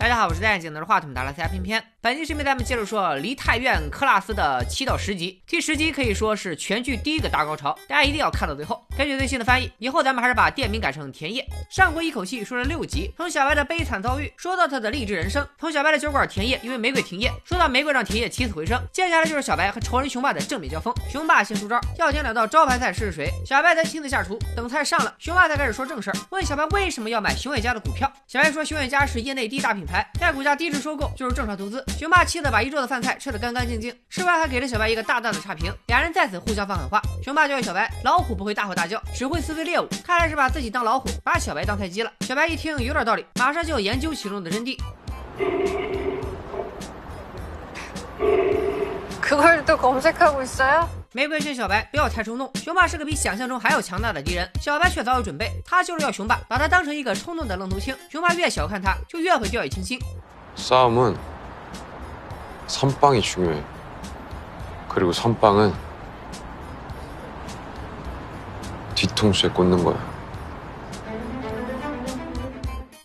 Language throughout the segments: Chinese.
大家好，我是戴眼镜的话筒的拉斯加偏偏。本期视频咱们接着说《梨泰院克拉斯》的七到十集。第十集可以说是全剧第一个大高潮，大家一定要看到最后。根据最新的翻译，以后咱们还是把店名改成田野。上回一口气说了六集，从小白的悲惨遭遇说到他的励志人生，从小白的酒馆田野因为玫瑰停业，说到玫瑰让田野起死回生。接下来就是小白和仇人雄霸的正面交锋。雄霸先出招，要点两道招牌菜试试水。小白才亲自下厨，等菜上了，雄霸才开始说正事儿，问小白为什么要买熊野家的股票。小白说熊野家是业内第一大品牌，在股价低时收购就是正常投资。雄霸气得把一桌子饭菜吃得干干净净，吃完还给了小白一个大大的差评。俩人在此互相放狠话。雄霸教育小白，老虎不会大吼大叫，只会撕碎猎物。看来是把自己当老虎，把小白当菜鸡了。小白一听有点道理，马上就要研究其中的真谛。그걸또검색하고있어요 玫瑰劝小白不要太冲动，雄霸是个比想象中还要强大的敌人。小白却早有准备，他就是要雄霸把他当成一个冲动的愣头青。雄霸越小看他，就越会掉以轻心。싸움은선빵이중요해그리고선빵은뒤통수에꽂는거야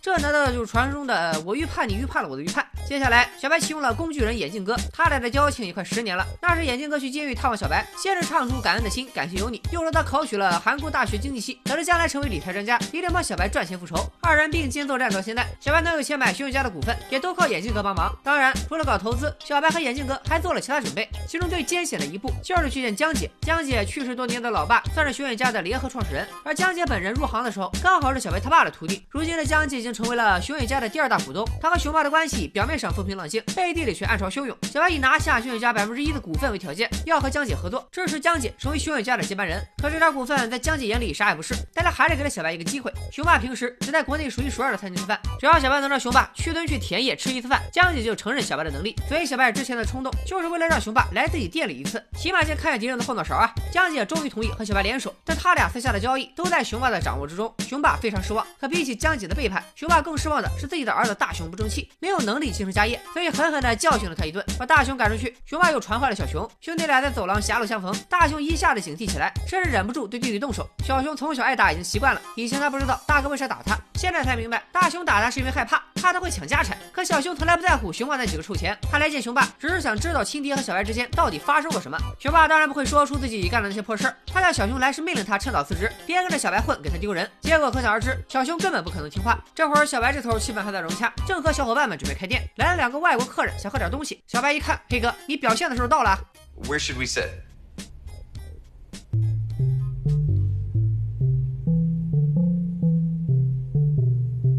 这难道就是传说中的我预判你预判了我的预判？ 接下来，小白启用了工具人眼镜哥，他俩的交情也快十年了。那时眼镜哥去监狱探望小白，先是唱出感恩的心，感谢有你，又让他考取了韩国大学经济系，等着将来成为理财专家，一定帮小白赚钱复仇。二人并肩作战到现在，小白能有钱买熊永家的股份，也都靠眼镜哥帮忙。当然，除了搞投资，小白和眼镜哥还做了其他准备，其中最艰险的一步就是去见江姐。江姐去世多年的老爸，算是熊远家的联合创始人，而江姐本人入行的时候，刚好是小白他爸的徒弟。如今的江姐已经成为了熊远家的第二大股东，他和熊爸的关系表面上风平浪静，背地里却暗潮汹涌。小白以拿下熊永家百分之一的股份为条件，要和江姐合作，支持江姐成为熊永家的接班人。可这点股份在江姐眼里啥也不是，但他还是给了小白一个机会。熊爸平时只在国内数一数二的餐厅吃饭，只要小白能让熊爸去蹲去田野吃一次饭，江姐就承认小白的能力。所以小白之前的冲动，就是为了让熊爸来自己店里一次，起码先看看敌人的后脑勺啊。江姐终于同意和小白联手，但他俩私下的交易都在熊爸的掌握之中，熊爸非常失望。可比起江姐的背叛，熊爸更失望的是自己的儿子大雄不争气，没有能力继承家业，所以狠狠地教训了他一顿，把大雄赶出去。熊爸又传唤了小熊，兄弟俩在走廊狭路相逢，大雄一下子警惕起来，甚至忍不住对弟弟动手。小熊从小挨打已经习惯了，以前他不知道大哥为啥打他，现在才明白大熊打他是因为害怕，怕他会抢家产。可小熊从来不在乎熊爸那几个臭钱，他来见熊爸只是想知道亲爹和小白之间到底发生过什么。熊爸当然不会说出自己干的那些破事儿，他叫小熊来是命令他趁早辞职，别跟着小白混，给他丢人。结果可想而知，小熊根本不可能听话。这会儿小白这头气氛还在融洽，正和小伙伴们准备开店，来了两个外国客人想喝点东西。小白一看黑哥你表现的时候到了 where should we sit?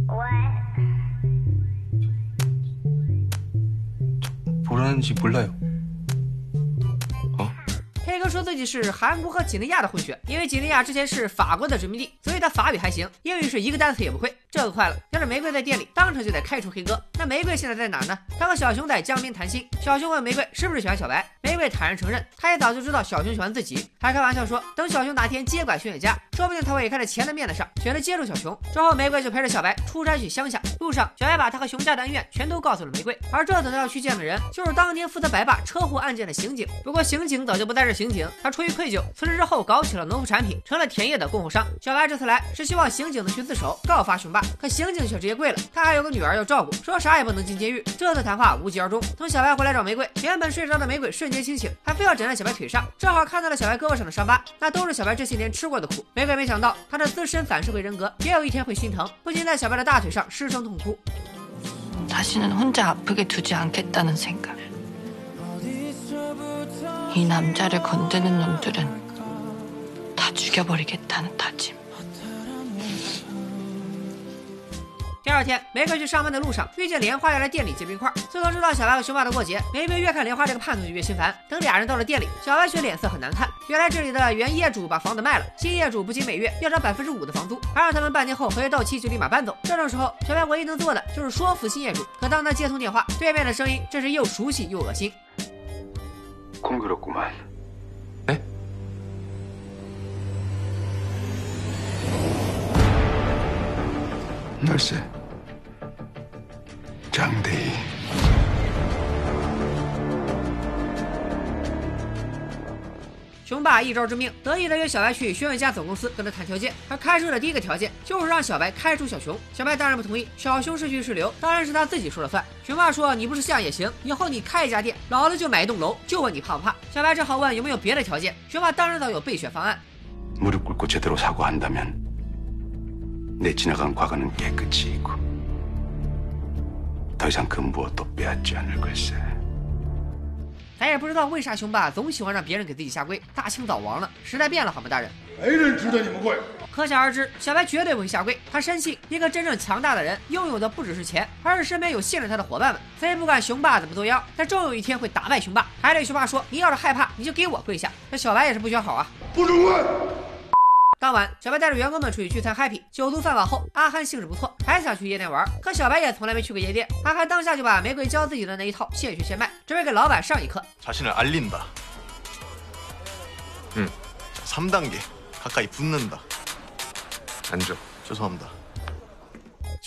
喂不论是不累哦。黑哥说自己是韩国和几内亚的混血因为几内亚之前是法国的殖民地所以他法语还行英语是一个单词也不会。这个快了，要是玫瑰在店里，当场就得开除黑哥。那玫瑰现在在哪呢？他和小熊在江边谈心，小熊问玫瑰是不是喜欢小白，玫瑰坦然承认，他也早就知道小熊喜欢自己，还开玩笑说等小熊哪天接管熊远家，说不定他会看在钱的面子上选择接受小熊。之后玫瑰就陪着小白出差去乡下，路上小白把他和熊家的恩怨全都告诉了玫瑰，而这次他要去见的人就是当年负责白爸车祸案件的刑警。不过刑警早就不在这刑警，他出于愧疚，辞职之后搞起了农副产品，成了田野的供货商。小白这次来是希望刑警能去自首告发熊爸，可刑警却直接跪了，他还有个女儿要照顾，说啥也不能进监狱。这次谈话无疾而终。等小白回来找玫瑰，原本睡着的玫瑰瞬间清醒，还非要枕在小白腿上，正好看到了小白胳膊上的伤疤，那都是小白这些年吃过的苦。玫瑰没想到他的自身反社会人格也有一天会心疼，不禁在小白的大腿上失声痛哭。 다시는 혼자 아프게 두지 않겠다는 생각. 이 남자를 건드는 놈들은 다 죽여버리겠다는 다짐. 第二天，梅克去上班的路上遇见莲花要来店里借冰块。自从知道小白和熊爸的过节，梅梅越看莲花这个叛徒就越心烦。等俩人到了店里，小白却脸色很难看。原来这里的原业主把房子卖了，新业主不仅每月要涨百分之五的房租，还让他们半年后合约到期就立马搬走。这种时候，小白唯一能做的就是说服新业主。可当他接通电话，对面的声音真是又熟悉又恶心。那是。만. 네? 날씨. 장대희. 雄霸一招致命，得意的约小白去轩辕家总公司跟他谈条件。他开出的第一个条件就是让小白开除小熊。小白当然不同意，小熊是去是留，当然是他自己说了算。雄霸说：“你不是相也行，以后你开一家店，老子就买一栋楼，就问你怕不怕。”小白只好问有没有别的条件。雄霸当然早有备选方案。무릎꿇고제대로사과한다면내지나간과거는깨끗이잊고 더이상그무엇도빼앗지않을걸세咱也不知道为啥雄霸总喜欢让别人给自己下跪。大清早亡了，时代变了，好吗，大人？没人值得你们跪。可想而知，小白绝对不会下跪。他深信，一个真正强大的人拥有的不只是钱，而是身边有信任他的伙伴们。所以不管雄霸怎么作妖，他终有一天会打败雄霸。还对雄霸说：“你要是害怕，你就给我跪下。”这小白也是不学好啊，不准跪。 当晚，小白带着员工们出去聚餐 happy，酒足饭饱后，阿憨兴致不错，还想去夜店玩。可小白也从来没去过夜店，阿憨当下就把玫瑰教自己的那一套现学现卖，准备给老板上一课。자신을알린다 응. 3단계가까이붙는다앉아 죄송합니다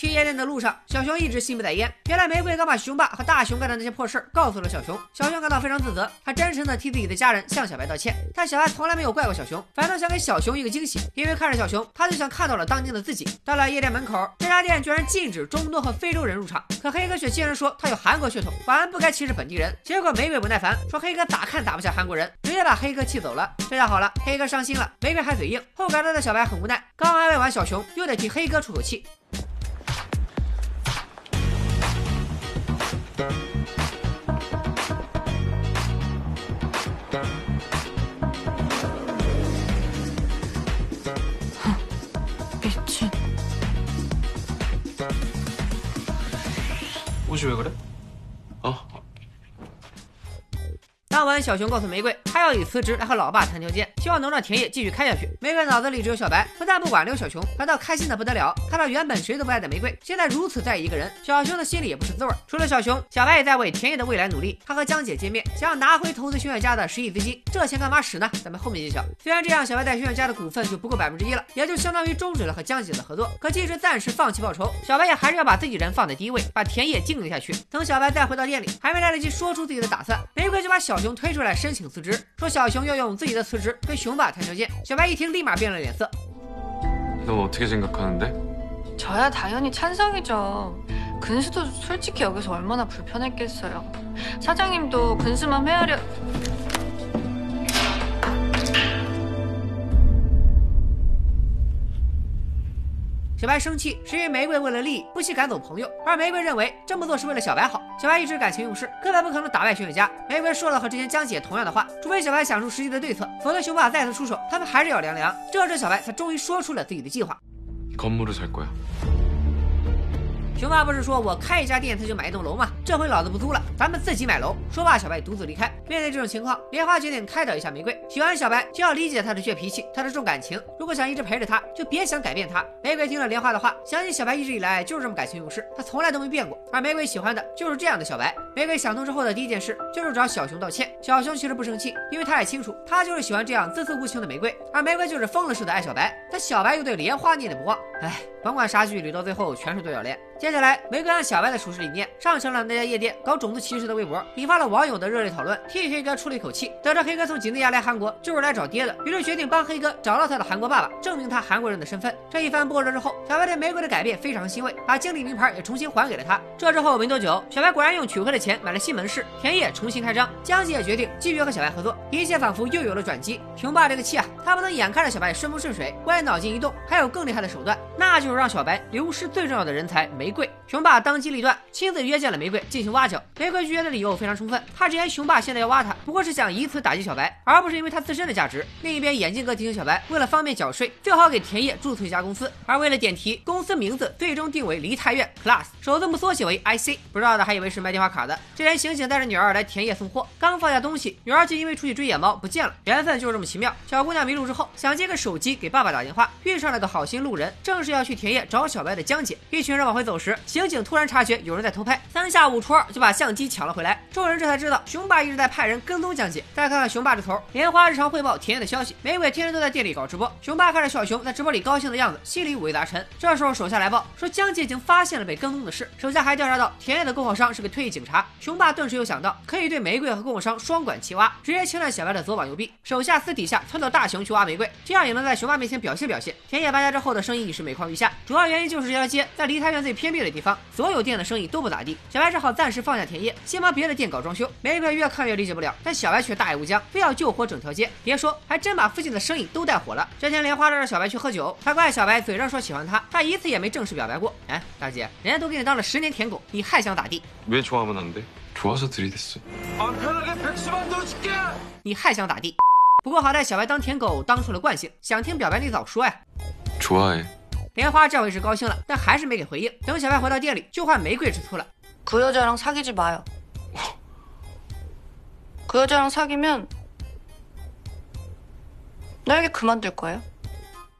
去夜店的路上，小熊一直心不在焉。原来玫瑰刚把熊爸和大熊干的那些破事告诉了小熊，小熊感到非常自责，他真诚的替自己的家人向小白道歉。但小白从来没有怪过小熊，反倒想给小熊一个惊喜，因为看着小熊，他就像看到了当年的自己。到了夜店门口，这家店居然禁止中东和非洲人入场，可黑哥却竟然说他有韩国血统，保安不该歧视本地人。结果玫瑰不耐烦，说黑哥咋看打不下韩国人，直接把黑哥气走了。这下好了，黑哥伤心了，玫瑰还嘴硬。后赶来的小白很无奈，刚安慰完小熊，又得替黑哥出口气。 미친 옷이 왜 그래? 当晚，小熊告诉玫瑰，他要以辞职来和老爸谈条件，希望能让田野继续开下去。玫瑰脑子里只有小白，不但不挽留小熊，反倒开心的不得了。看到原本谁都不爱的玫瑰，现在如此在意一个人，小熊的心里也不是滋味。除了小熊，小白也在为田野的未来努力。他和江姐见面，想要拿回投资轩辕家的十亿资金，这钱干嘛使呢？咱们后面揭晓。虽然这样，小白在轩辕家的股份就不够百分之一了，也就相当于终止了和江姐的合作。可即使暂时放弃报仇，小白也还是要把自己人放在第一位，把田野经营下去。等小白再回到店里，还没来得及说出自己的打算，玫瑰就把小熊 推出来申请。请辞职，说小熊要用自己的辞职跟熊爸谈条件。小白一听，立马变了脸色。 너 어떻게 생각하는데? 저야 당연히 찬성이죠. 근수도 솔직히 여기서 얼마나 불편했겠어요. 사장님도 근수만 헤아려. 小白生气是因为玫瑰为了利益不惜赶走朋友，而玫瑰认为这么做是为了小白好。小白一直感情用事，根本不可能打败玄雪家。玫瑰说了和之前江姐同样的话，除非小白想出实际的对策，否则雄霸再次出手，他们还是要凉凉。这时小白才终于说出了自己的计划。熊爸不是说我开一家店他就买一栋楼吗？这回老子不租了，咱们自己买楼。说罢，小白独自离开。面对这种情况，莲花决定开导一下玫瑰。喜欢小白就要理解他的倔脾气，他的重感情。如果想一直陪着他，就别想改变他。玫瑰听了莲花的话，相信小白一直以来就是这么感情用事，他从来都没变过。而玫瑰喜欢的就是这样的小白。玫瑰想通之后的第一件事就是找小熊道歉。小熊其实不生气，因为他也清楚，他就是喜欢这样自私无情的玫瑰，而玫瑰就是疯了似的爱小白。但小白又对莲花念念不忘。哎，甭管啥剧捋到最后全是对角恋，接下来，玫瑰按小白的处事理念，上传了那家夜店搞种族歧视的微博，引发了网友的热烈讨论，替黑哥出了一口气。得知黑哥从几内亚来韩国就是来找爹的，于是决定帮黑哥找到他的韩国爸爸，证明他韩国人的身份。这一番波折之后，小白对玫瑰的改变非常欣慰，把经理名牌也重新还给了他。这之后没多久，小白果然用取回的钱买了新门市，田野重新开张，江姐也决定继续和小白合作，一切仿佛又有了转机。雄爸这个气啊，他不能眼看着小白顺风顺水，关键脑筋一动，还有更厉害的手段，那就是让小白流失最重要的人才梅玫瑰。熊爸当机立断，亲自约见了玫瑰进行挖角。玫瑰拒绝的理由非常充分，他直言雄爸现在要挖他，不过是想以此打击小白，而不是因为他自身的价值。另一边，眼镜哥提醒小白，为了方便缴税，最好给田野注册一家公司。而为了点题，公司名字最终定为梨泰院 Class，首字母缩写为 IC。不知道的还以为是卖电话卡的。这天，醒醒带着女儿来田野送货，刚放下东西，女儿就因为出去追野猫不见了。缘分就是这么奇妙。小姑娘迷路之后，想借个手机给爸爸打电话，遇上了个好心路人，正是要去田野找小白的江姐。一群人往回走时，刑警突然察觉有人在偷拍，三下五除二就把相机抢了回来。众人这才知道熊爸一直在派人跟踪江姐。再看看熊爸这头，莲花日常汇报田野的消息，玫瑰天天都在店里搞直播。熊爸看着小熊在直播里高兴的样子，心里五味杂陈。这时候手下来报说江姐已经发现了被跟踪的事，手下还调查到田野的供货商是个退役警察。熊爸顿时又想到可以对玫瑰和供货商双管齐挖，直接切断小白的左膀右臂。手下私底下撺掇大熊去挖玫瑰，这样也能在熊爸面前表现表现。田野搬家之后的生意已是每况愈下，主要原因就是这条街在梨泰院最偏僻的地方，所有店的生意都不咋地。小白只好暂时放下田野，先帮别的店搞装修。玫瑰越看越理解不了，但小白却大爱无疆，非要救活整条街。别说，还真把附近的生意都带火了。这天，莲花带着小白去喝酒，他怪小白嘴上说喜欢他，他一次也没正式表白过。哎，大姐，人家都给你当了十年舔狗，你还想咋地？ 왜 좋아하면 안 돼? 좋아서 들이댔어. 你还想咋地？不过好在小白当舔狗当出了惯性，想听表白你早说呀。 좋아해. 莲花这回是高兴了，但还是没给回应。等小白回到店里，就换玫瑰吃醋了。 그 여자랑 사귀지 마요. 그 여자랑 사귀면 나에게 그만둘 거예요.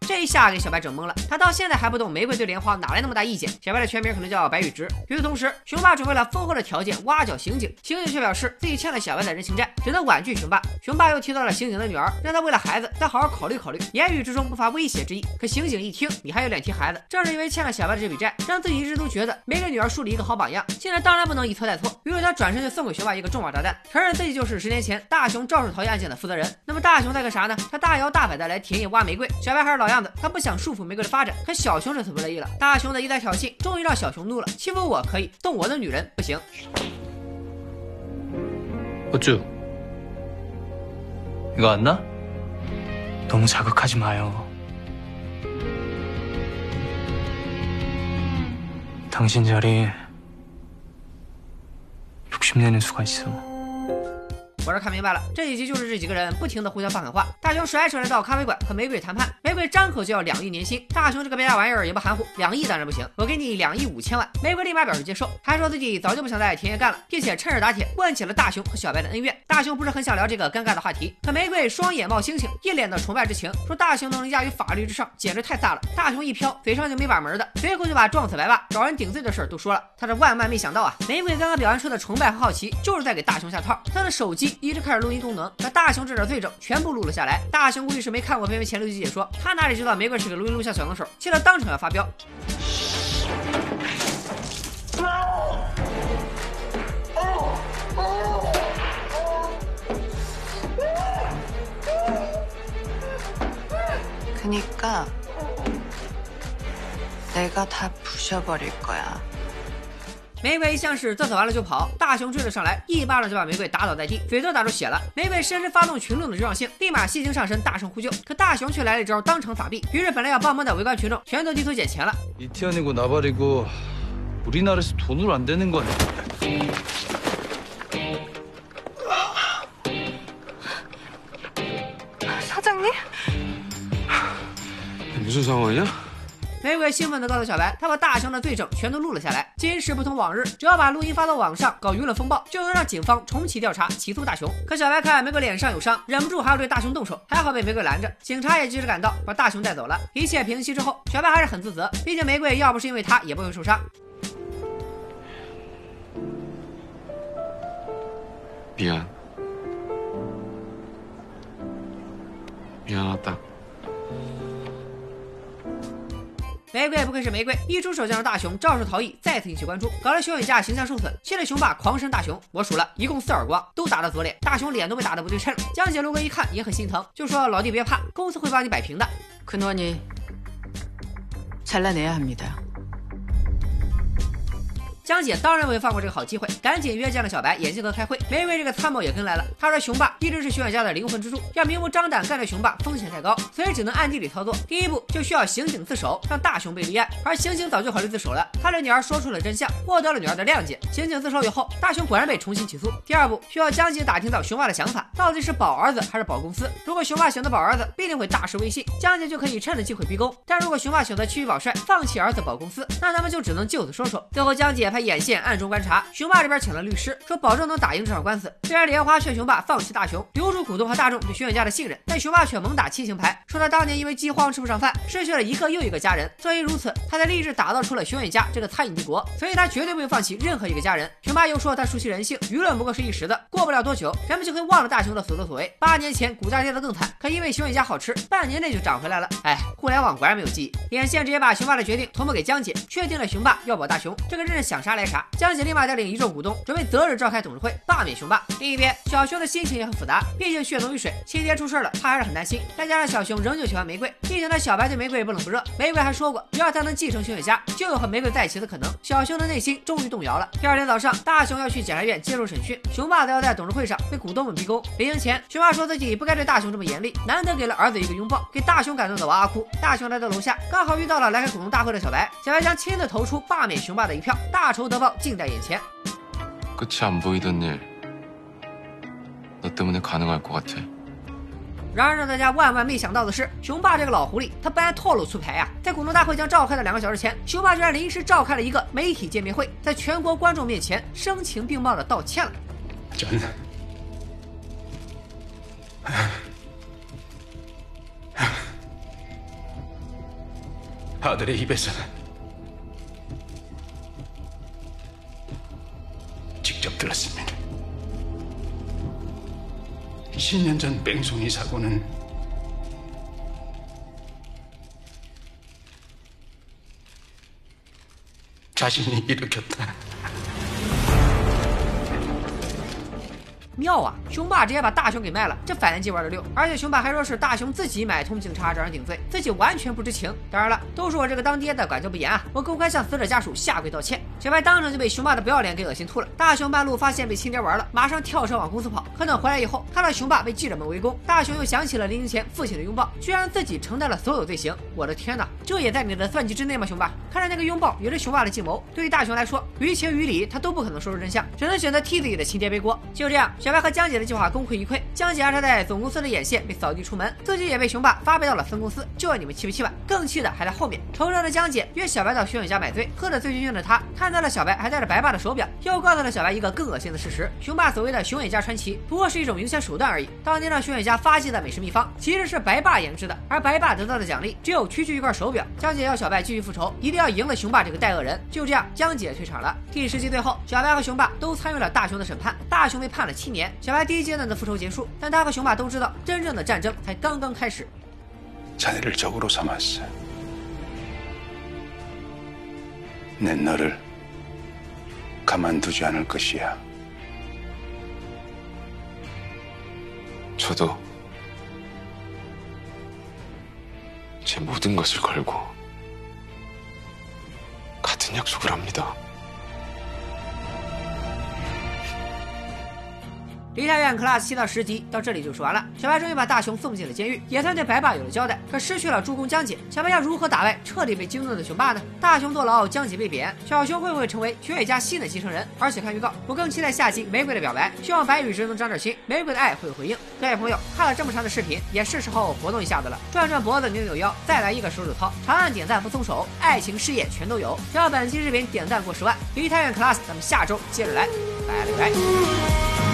这一下给小白整懵了，他到现在还不懂玫瑰对莲花哪来那么大意见。小白的全名可能叫白玉芝。与此同时，熊爸准备了丰厚的条件挖角刑警，刑警却表示自己欠了小白的人情债，只能婉拒熊爸。熊爸又提到了刑警的女儿，让他为了孩子再好好考虑考虑，言语之中不乏威胁之意。可刑警一听，你还有脸提孩子？正是因为欠了小白的这笔债，让自己一直都觉得没给女儿树立一个好榜样。现在当然不能一错再错，于是他转身就送给熊爸一个重磅炸弹，承认自己就是十年前大雄肇事逃逸案件的负责人。那么大雄在干啥呢？他大摇大摆的来田野挖玫瑰。小白还是老样子，他不想束缚玫瑰的发展。可小熊这次不乐意了，大雄的一再挑衅，终于让小熊怒了。欺负我可以，动我的女人不行。 어쭈? 이거 안 나? 너무 자극하지 마요. 당신 자리 욕심내는 수가 있어. 我这看明白了，这几集就是这几个人不停的互相放狠话。大雄甩手来到咖啡馆和玫瑰谈判，玫瑰张口就要两亿年薪，大雄这个别家玩意儿也不含糊，两亿当然不行，我给你两亿五千万。玫瑰立马表示接受，还说自己早就不想在田野干了，并且趁热打铁问起了大雄和小白的恩怨。大雄不是很想聊这个尴尬的话题，可玫瑰双眼冒星星，一脸的崇拜之情，说大雄能凌驾于法律之上，简直太飒了。大雄一飘，嘴上就没把门的，随后就把撞死白爸、找人顶罪的事儿都说了。他这万万没想到啊，玫瑰刚刚表现出的崇拜和好奇，就是在给大雄下套。他的手机一直开着录音功能，把大雄这点罪证全部录了下来。大雄估计是没看过片尾前六集解说，他哪里知道玫瑰是个录音录像小能手，气得当场要发飙。 그니까 내가 다 부셔버릴 거야. 玫瑰像是嘚瑟完了就跑，大雄追了上来，一巴掌就把玫瑰打倒在地，嘴都打出血了。玫瑰深深发动群众的正性，立马戏精上身，大声呼救。可大雄却来了一招当场撒币，于是本来要帮忙的围观群众全都低头捡钱了。 이태원이고 나발이고 우리나라에서 돈으로 안 되는 건 사장님? 무슨 상황이야? 玫瑰兴奋地告诉小白，他把大雄的罪证全都录了下来。今时不同往日，只要把录音发到网上，搞舆论风暴，就能让警方重启调查，起诉大雄。可小白看玫瑰脸上有伤，忍不住还要对大雄动手，还好被玫瑰拦着。警察也及时赶到，把大雄带走了。一切平息之后，小白还是很自责，毕竟玫瑰要不是因为他，也不会受伤。 미안. 미안하다. 玫瑰不愧是玫瑰，一出手就让大雄肇事逃逸，再次引起关注，搞得熊伟家形象受损，气得熊爸狂扇大雄。我数了一共四耳光，都打到左脸，大雄脸都被打得不对称了。江姐路过一看也很心疼，就说老弟别怕，公司会帮你摆平的。 근원이 잘라내야 합니다. 江姐当然不会放过这个好机会，赶紧约见了小白、眼镜哥开会。玫瑰这个参谋也跟来了，他说熊爸一直是熊远家的灵魂支柱，要明目张胆干掉熊爸风险太高，所以只能暗地里操作。第一步就需要刑警自首，让大雄被立案。而刑警早就考虑自首了，他对女儿说出了真相，获得了女儿的谅解。刑警自首以后，大雄果然被重新起诉。第二步需要江姐打听到熊爸的想法，到底是保儿子还是保公司。如果熊爸选择保儿子，必定会大失威信，江姐就可以趁着机会逼宫。但如果熊爸选择趋于保帅，放弃儿子保公司，那咱们就只能就此说说。最后江姐派眼线暗中观察。雄霸这边请了律师，说保证能打赢这场官司。虽然莲花劝雄霸放弃大雄，留住股东和大众对徐远家的信任，但雄霸却猛打亲情牌，说他当年因为饥荒吃不上饭，失去了一个又一个家人。正因如此，他才立志打造出了熊远家这个餐饮帝国，所以他绝对不会放弃任何一个家人。雄霸又说他熟悉人性，舆论不过是一时的，过不了多久，人们就会忘了大雄的所作所为。八年前股价跌得更惨，可因为熊远家好吃，半年内就涨回来了。哎，互联网果然没有记忆，眼线直接把雄霸的决定通报给江姐，确定了雄霸要保大雄。这个真是想啥来啥。江姐立马带领一众股东准备择日召开董事会，罢免雄霸。另一边，小熊的心情也很复杂，毕竟血浓于水，亲爹出事了，他还是很担心。再加上小熊仍旧喜欢玫瑰，毕竟他小白对玫瑰不冷不热。玫瑰还说过，只要他能继承熊远家，就有和玫瑰在一起的可能。小熊的内心终于动摇了。第二天早上，大熊要去检察院接受审讯，雄霸则要在董事会上被股东们逼宫。临行前，雄霸说自己不该对大熊这么严厉，难得给了儿子一个拥抱，给大熊感动的哇哇哭。大熊来到楼下，刚好遇到了来开股东大会的小白，小白将亲自投出罢免雄霸的一票，大仇得报近在眼前。 끝이 안 보이던 일, 너 때문에 가능할 것 같아. 然而让大家万万没想到的是，雄霸这个老狐狸，他不按套路出牌呀、在股东大会将召开的两个小时前，雄霸居然临时召开了一个媒体见面会，在全国观众面前声情并茂的道歉了。 전 아들의 입에서 직 들었습니다. 10년 전 뺑송이 사고는 자신이 일으켰다. 妙啊！雄霸直接把大雄给卖了，这反击玩的溜。而且雄霸还说是大雄自己买通警察找人顶罪，自己完全不知情。当然了，都是我这个当爹的管教不严啊！我公开向死者家属下跪道歉。 小白当场就被雄霸的不要脸给恶心吐了。大雄半路发现被亲爹玩了，马上跳车往公司跑。可等回来以后，看到雄霸被记者们围攻，大雄又想起了临行前父亲的拥抱，居然自己承担了所有罪行。我的天哪，这也在你的算计之内吗，雄霸？看着那个拥抱也是雄霸的计谋。对于大雄来说，于情于理，他都不可能说出真相，只能选择替自己的亲爹背锅。就这样，小白和江姐的计划功亏一篑，江姐压差在总公司的眼线被扫地出门，自己也被雄霸发配到了分公司。就问你们气不气吧？更气的还在后面。仇人的江姐约小白到徐远家买醉，喝得醉醺醺的他看到了小白还戴着白爸的手表，又告诉了小白一个更恶心的事实：雄霸所谓的熊远家传奇不过是一种营销手段而已。当年让熊远家发迹的美食秘方其实是白爸研制的，而白爸得到的奖励只有区区一块手表。江姐要小白继续复仇，一定要赢了雄霸这个带恶人。就这样，江姐退场了。第十集最后，小白和雄霸都参与了大雄的审判，大雄被判了七年。小白第一阶段的复仇结束，但他和雄霸都知道，真正的战争才刚刚开始。 자네를 적으로 삼았어. 내 너를 가만두지 않을 것이야. 저도 제 모든 것을 걸고 같은 약속을 합니다. 梨泰院 Class 七到十集到这里就说完了。小白终于把大雄送进了监狱，也算对白爸有了交代。可失去了助攻江姐，小白要如何打败彻底被惊动的雄霸呢？大雄坐牢，江姐被贬，小熊会不会成为雪野家新的继承人？而且看预告，我更期待下集玫瑰的表白，希望白宇直能长点心，玫瑰的爱会有回应。各位朋友，看了这么长的视频，也是时候活动一下子了，转转脖子，扭扭腰，再来一个手指操，长按点赞不松手，爱情事业全都有。只要本期视频点赞过十万，梨泰院 Class，咱们下周接着来，拜了个拜。